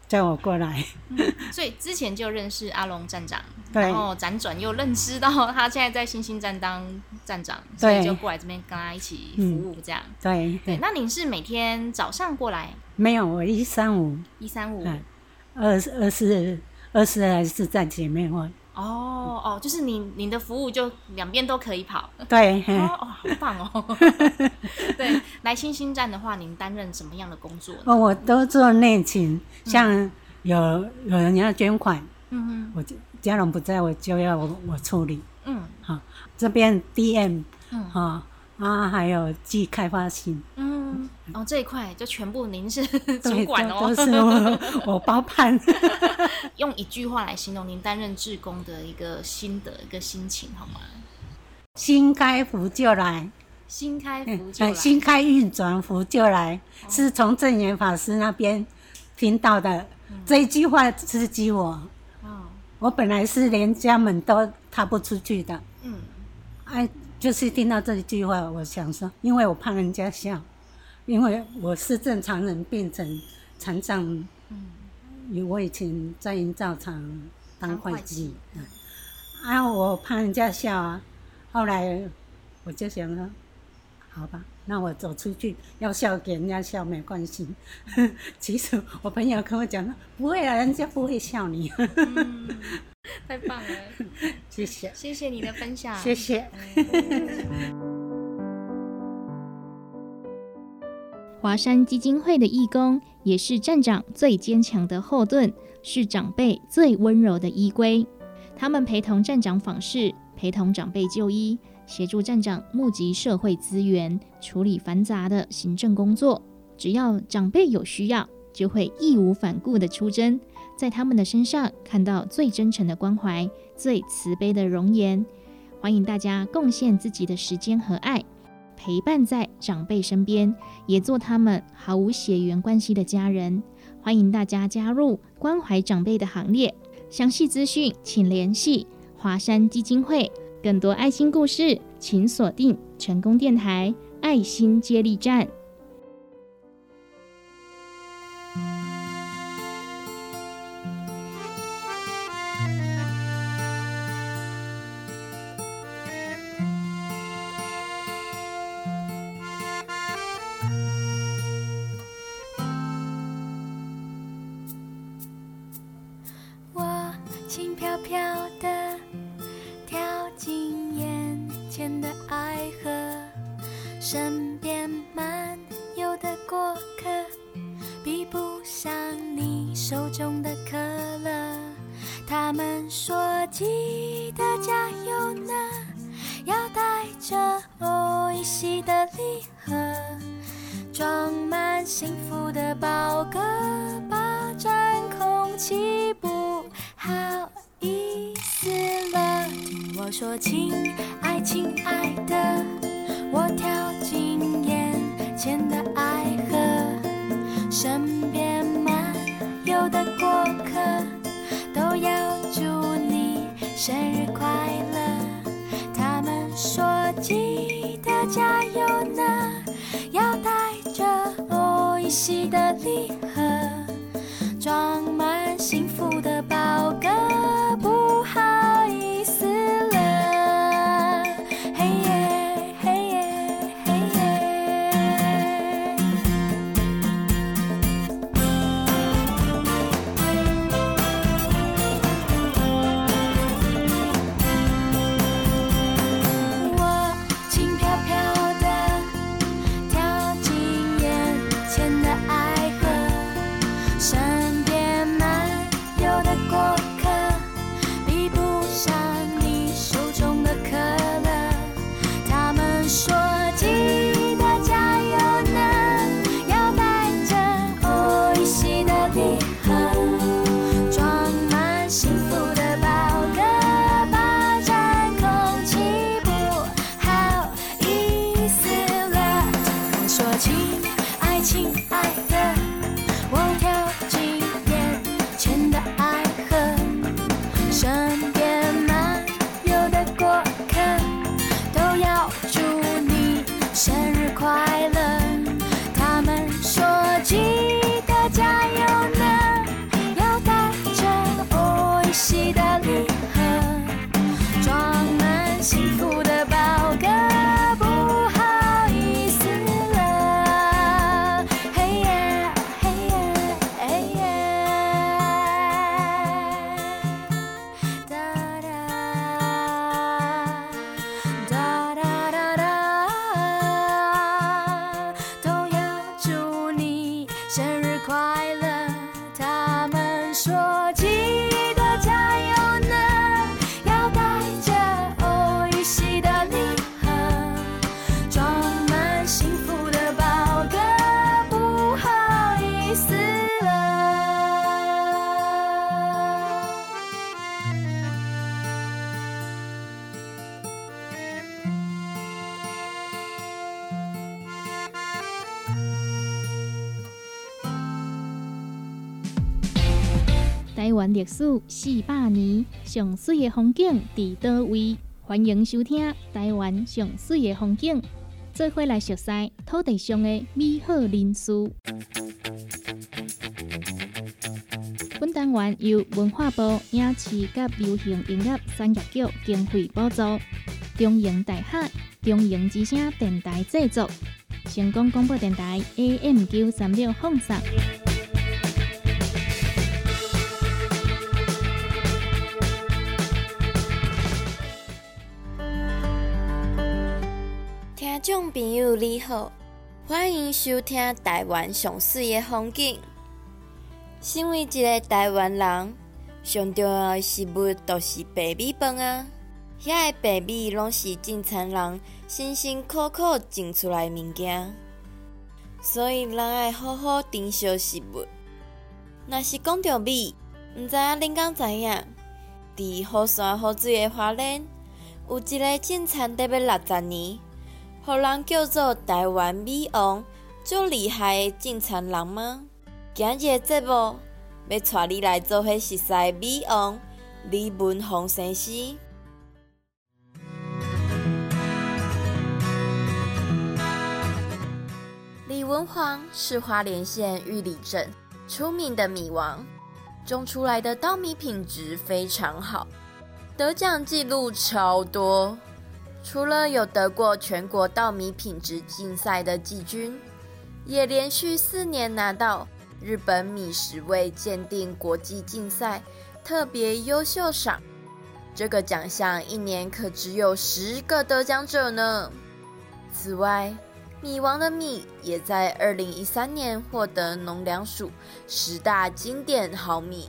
叫我过来，所以之前就认识阿龙站长，(laughs) 然后辗转又认识到他现在在新兴站当站长，所以就过来这边跟他一起服务这样。对对，那您是每天早上过来？没有，我一三五一三五，二二四二四还是在前面会。哦哦，就是你你的服务就两边都可以跑，对，哦，好棒哦。(laughs) 对，来星星站的话，您担任什么样的工作？哦，我都做内勤，像有有人要捐款，嗯嗯，我家人不在我就要我我处理，嗯，好，这边 DM，嗯，哈。啊，还有寄开发信，嗯，哦，这一块就全部您是 (laughs) 主管哦，都是我 (laughs) 我包办。用一句话来形容您担任志工的一个心得、一个心情，好吗？新开福就来，新开福就来，新开运转福就来，是从正言法师那边听到的。这一句话刺激我。哦，我本来是连家门都踏不出去的，嗯，哎。就是听到这一句话，我想说，因为我怕人家笑，因为我是正常人变成残障，嗯，我以前在营造厂当会计，啊，我怕人家笑啊，后来我就想说，好吧，那我走出去要笑给人家笑没关系。(laughs) 其实我朋友跟我讲说，不会啊，人家不会笑你。(laughs) 太棒了，(laughs) 谢谢，谢谢你的分享，谢谢。华山基金会的义工也是站长最坚强的后盾，是长辈最温柔的依归。他们陪同站长访视，陪同长辈就医，协助站长募集社会资源，处理繁杂的行政工作。只要长辈有需要，就会义无反顾的出征，在他们的身上看到最真诚的关怀，最慈悲的容颜。欢迎大家贡献自己的时间和爱。陪伴在长辈身边，也做他们毫无血缘关系的家人。欢迎大家加入关怀长辈的行列。详细资讯请联系华山基金会。更多爱心故事，请锁定成功电台爱心接力站。手中的可乐，他们说记得加油呢，要带着我一起的礼盒，装满幸福的宝格，霸占空气，不好意思了，听我说，亲爱亲爱的，我跳进眼前的爱。生日快乐，他们说记得加油呢，要带着我一席的礼盒，装满幸福的宝格。史四百年，上水的风景伫倒位？欢迎收听台湾上水的风景，做伙来熟悉土地上的美好人事。本单元由文化部影视及流行音乐产业局经费补助，中营大厦中营之声电台制作，成功广播电台 AM 九三六放送。众朋友你好，欢迎收听台湾上水的风景。身为一个台湾人，上重要的食物就是白米饭啊！遐个白米拢是进餐人辛辛苦苦种出来物件，所以人爱好好珍惜食物。若是讲到米，毋知影恁敢知影？伫好山好水的花莲，有一个进餐得要六十年，互人叫做台湾米王，足厉害的进餐人吗？今日的节目要带你来做伙熟悉米王李文宏先生。李文煌是花莲县玉里镇出名的米王，种出来的稻米品质非常好，得奖记录超多。除了有得过全国稻米品质竞赛的季军，也连续四年拿到日本米食味鉴定国际竞赛特别优秀赏。这个奖项一年可只有十个得奖者呢。此外，米王的米也在二零一三年获得农粮署十大经典好米。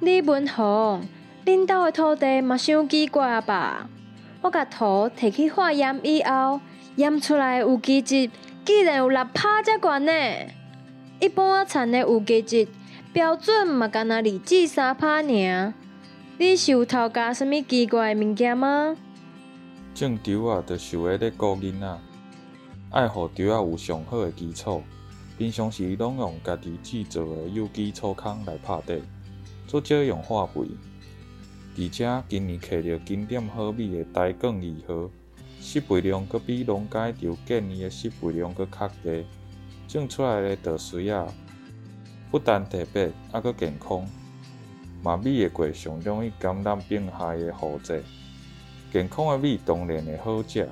李文宏，恁兜的土地嘛伤奇怪吧？我甲土摕去化验以后，验出来有机质竟然有六拍遮悬呢！一般产的有机质标准嘛，敢若二至三拍尔。你是有偷加什物奇怪的物件吗？种稻啊，就是为咧顾囡仔，爱互稻啊有上好的基础。平常时拢用家己制作的有机粗糠来拍地，做少用化肥。而且今年摕到金点好米的台梗二号，施肥量阁比农改场建议的施肥量阁较低，种出来的稻穗啊，不但特别，还阁健康。嘛，米的过上容易感染病害的污质。健康的米当然会好食。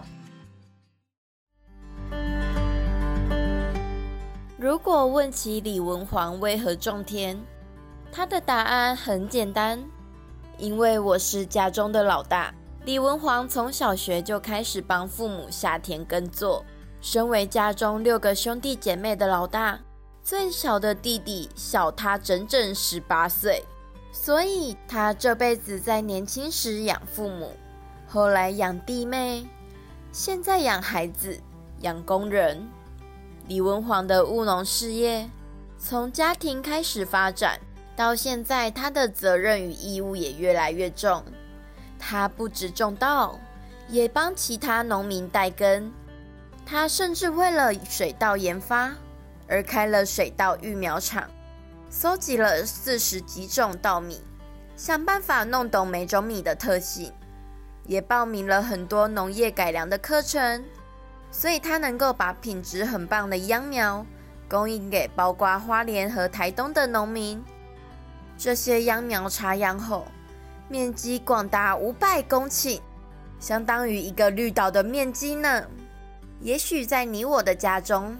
如果问起李文煌为何种田，他的答案很简单：因为我是家中的老大。李文煌从小学就开始帮父母下田耕作。身为家中六个兄弟姐妹的老大，最小的弟弟小他整整十八岁，所以他这辈子在年轻时养父母。后来养弟妹，现在养孩子、养工人。李文煌的务农事业从家庭开始发展，到现在他的责任与义务也越来越重。他不止种稻，也帮其他农民代耕。他甚至为了水稻研发而开了水稻育苗场，搜集了四十几种稻米，想办法弄懂每种米的特性。也报名了很多农业改良的课程，所以他能够把品质很棒的秧苗供应给包括花莲和台东的农民。这些秧苗插秧后，面积广达五百公顷，相当于一个绿岛的面积呢。也许在你我的家中，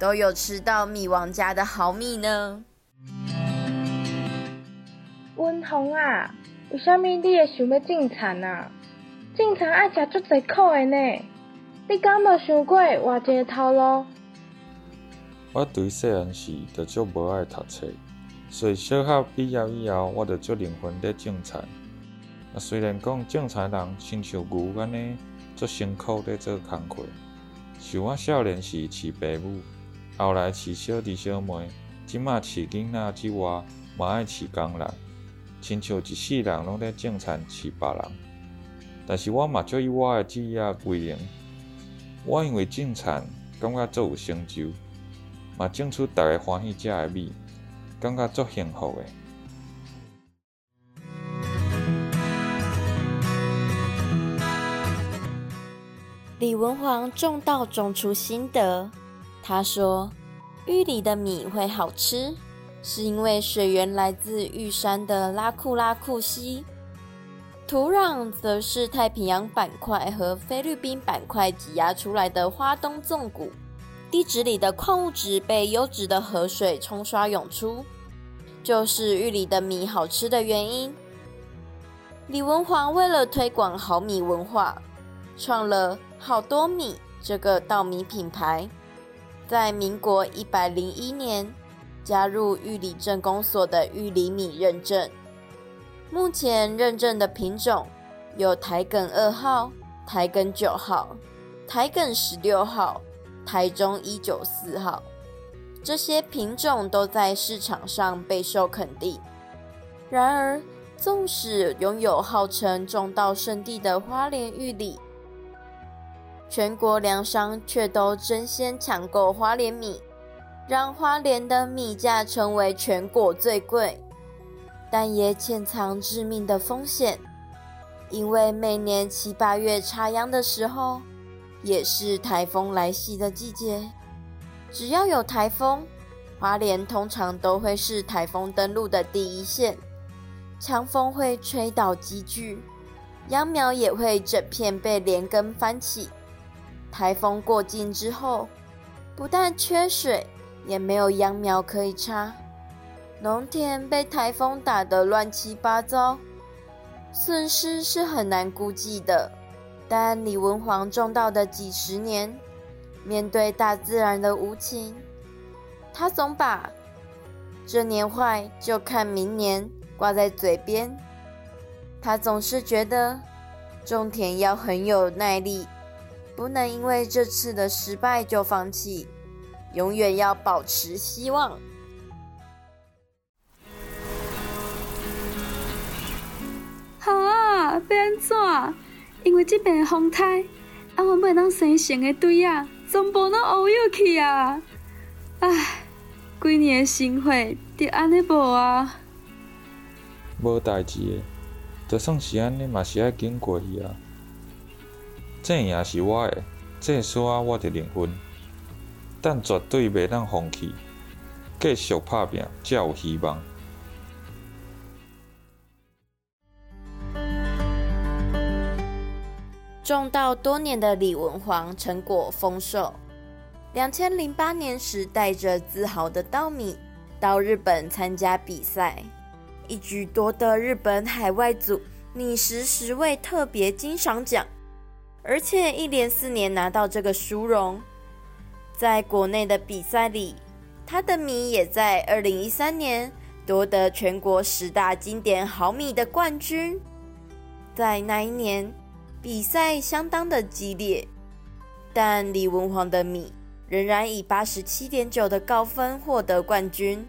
都有吃到米王家的好米呢。温红啊，为什么你会想要种田啊？正常爱食足侪苦的呢，你敢无想过换一个头路？我对细汉时就足无爱读册，所以小学毕业以后，我就足认份咧种田。啊，虽然讲种田人亲像牛安尼，足辛苦咧做工课。像我少年时饲爸母，后来饲小弟小妹，即马饲囡仔之外，嘛爱饲工人，亲像一世人拢咧种田饲别人。但是我嘛，就以我的职业为荣。我因为种田，感觉足有成就，嘛种出大家欢喜食的米，感觉足幸福诶。李文煌种稻种出心得，他说：“玉里的米会好吃，是因为水源来自玉山的拉库拉库溪。”土壤则是太平洋板块和菲律宾板块挤压出来的花东纵谷，地质里的矿物质被优质的河水冲刷涌出，就是玉里的米好吃的原因。李文煌为了推广好米文化，创了好多米这个稻米品牌。在民国一百零一年，加入玉里镇公所的玉里米认证。目前认证的品种有台梗二号、台梗九号、台梗十六号、台中一九四号。这些品种都在市场上备受肯定。然而，纵使拥有号称种稻圣地的花莲玉里，全国粮商却都争先抢购花莲米，让花莲的米价成为全国最贵，但也潜藏致命的风险。因为每年七八月插秧的时候，也是台风来袭的季节。只要有台风，花莲通常都会是台风登陆的第一线，强风会吹倒积聚，秧苗也会整片被连根翻起。台风过境之后，不但缺水，也没有秧苗可以插，农田被台风打得乱七八糟，损失是很难估计的。但李文煌种稻的几十年，面对大自然的无情，他总把“这年坏就看明年”挂在嘴边。他总是觉得种田要很有耐力。不能因为这次的失败就放弃，永远要保持希望。哈，要安怎？因为这边的风台，啊，我买当生成的堆啊，全部都乌有去啊！唉，几年的生活，就安尼无啊。无代志的，就算是安尼，嘛是爱经过去啊。这也是我的，这啊，我的灵魂，但绝对袂当放弃，继续拍拼，才有希望。种稻多年的李文煌成果丰硕，两千零八年时带着自豪的稻米到日本参加比赛，一举夺得日本海外组拟食十位特别金赏奖。而且一连四年拿到这个殊荣，在国内的比赛里，他的米也在二零一三年夺得全国十大经典好米的冠军。在那一年，比赛相当的激烈，但李文煌的米仍然以八十七点九的高分获得冠军，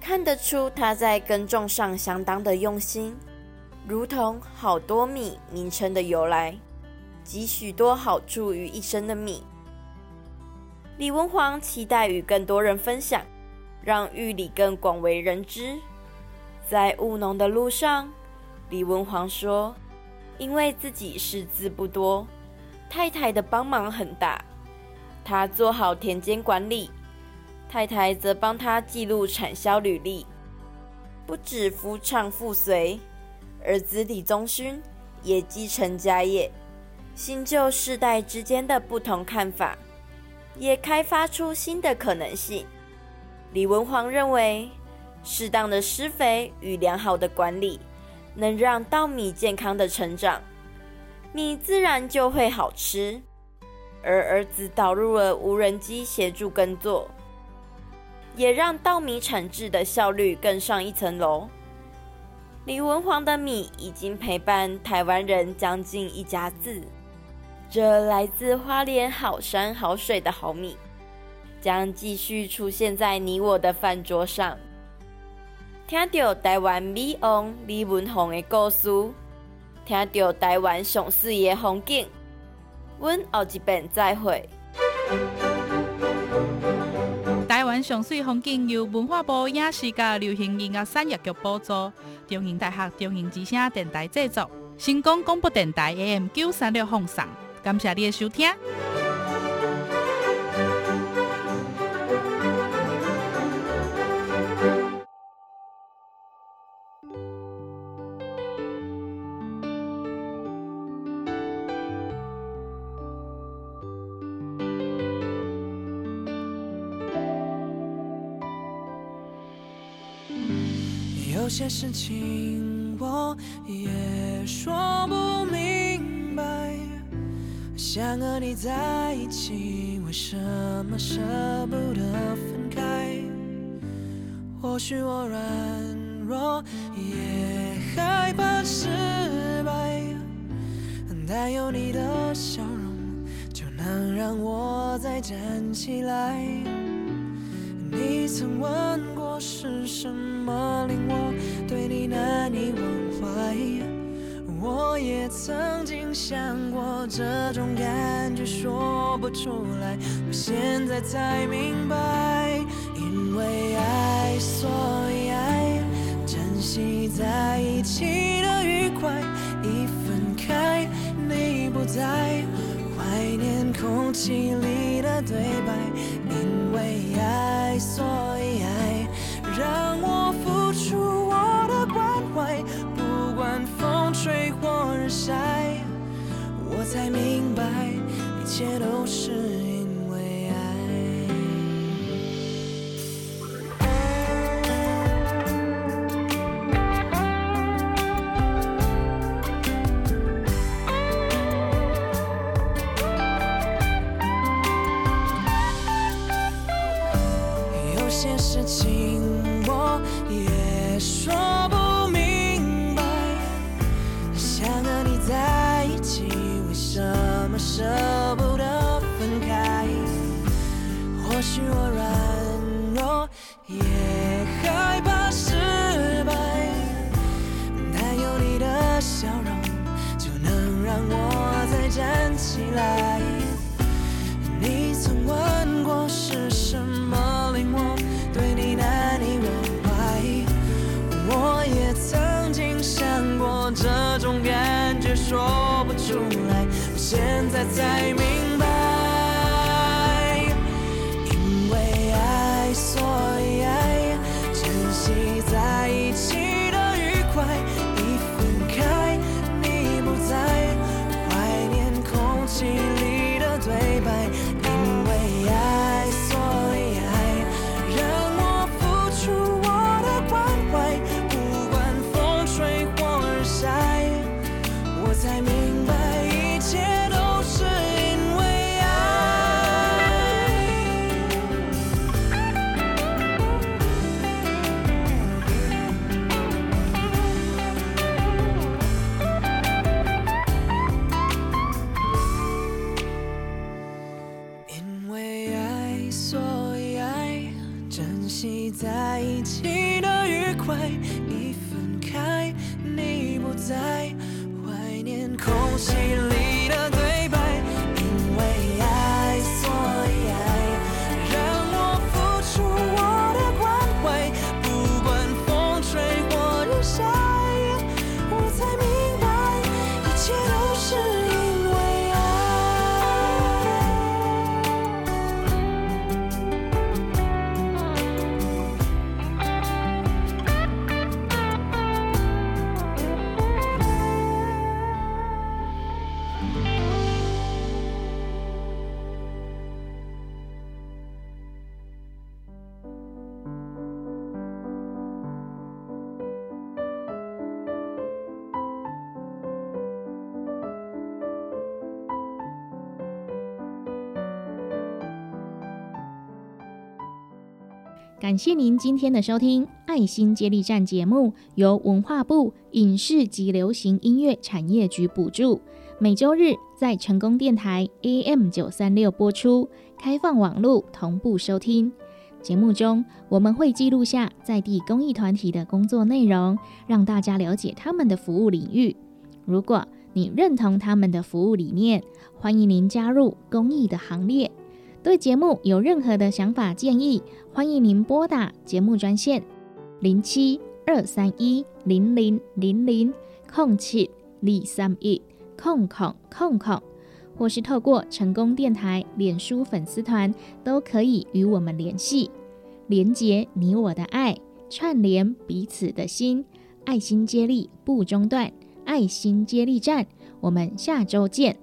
看得出他在耕种上相当的用心，如同好多米名称的由来。集许多好处于一身的米，李文煌期待与更多人分享，让玉里更广为人知。在务农的路上，李文煌说：“因为自己识字不多，太太的帮忙很大。他做好田间管理，太太则帮他记录产销履历。不止夫唱妇随，儿子李宗勋也继承家业。”新旧世代之间的不同看法，也开发出新的可能性。李文煌认为，适当的施肥与良好的管理，能让稻米健康的成长，米自然就会好吃。而儿子导入了无人机协助耕作，也让稻米产制的效率更上一层楼。李文煌的米已经陪伴台湾人将近一家子。这来自花莲好山好水的好米，将继续出现在你我的饭桌上。听到台湾美王李文宏的故事，听到台湾上水的风景，阮后一遍再会。台湾上水风景由文化部影视甲流行音乐产业局补助，中英大学中英之声电台制作，成功广播电台 AM 九三六放送。感谢你的收听。有些事情我也说不明白。想和你在一起，为什么舍不得分开？或许我软弱，也害怕失败，但有你的笑容，就能让我再站起来。你曾问过是什么难以忘怀？我也曾经想过，这种感觉说不出来。我现在才明白，因为爱，所以爱，珍惜在一起的愉快。一分开，你不在，怀念空气里的对白。才明白，一切都是。感谢您今天的收听，《爱心接力站》节目由文化部影视及流行音乐产业局补助，每周日在成功电台 AM 九三六播出，开放网络同步收听。节目中我们会记录下在地公益团体的工作内容，让大家了解他们的服务领域。如果你认同他们的服务理念，欢迎您加入公益的行列。对节目有任何的想法建议，欢迎您拨打节目专线零七二三一零零零零空七二三一空空空空，或是透过成功电台脸书粉丝团都可以与我们联系，连接你我的爱，串联彼此的心，爱心接力不中断，爱心接力站，我们下周见。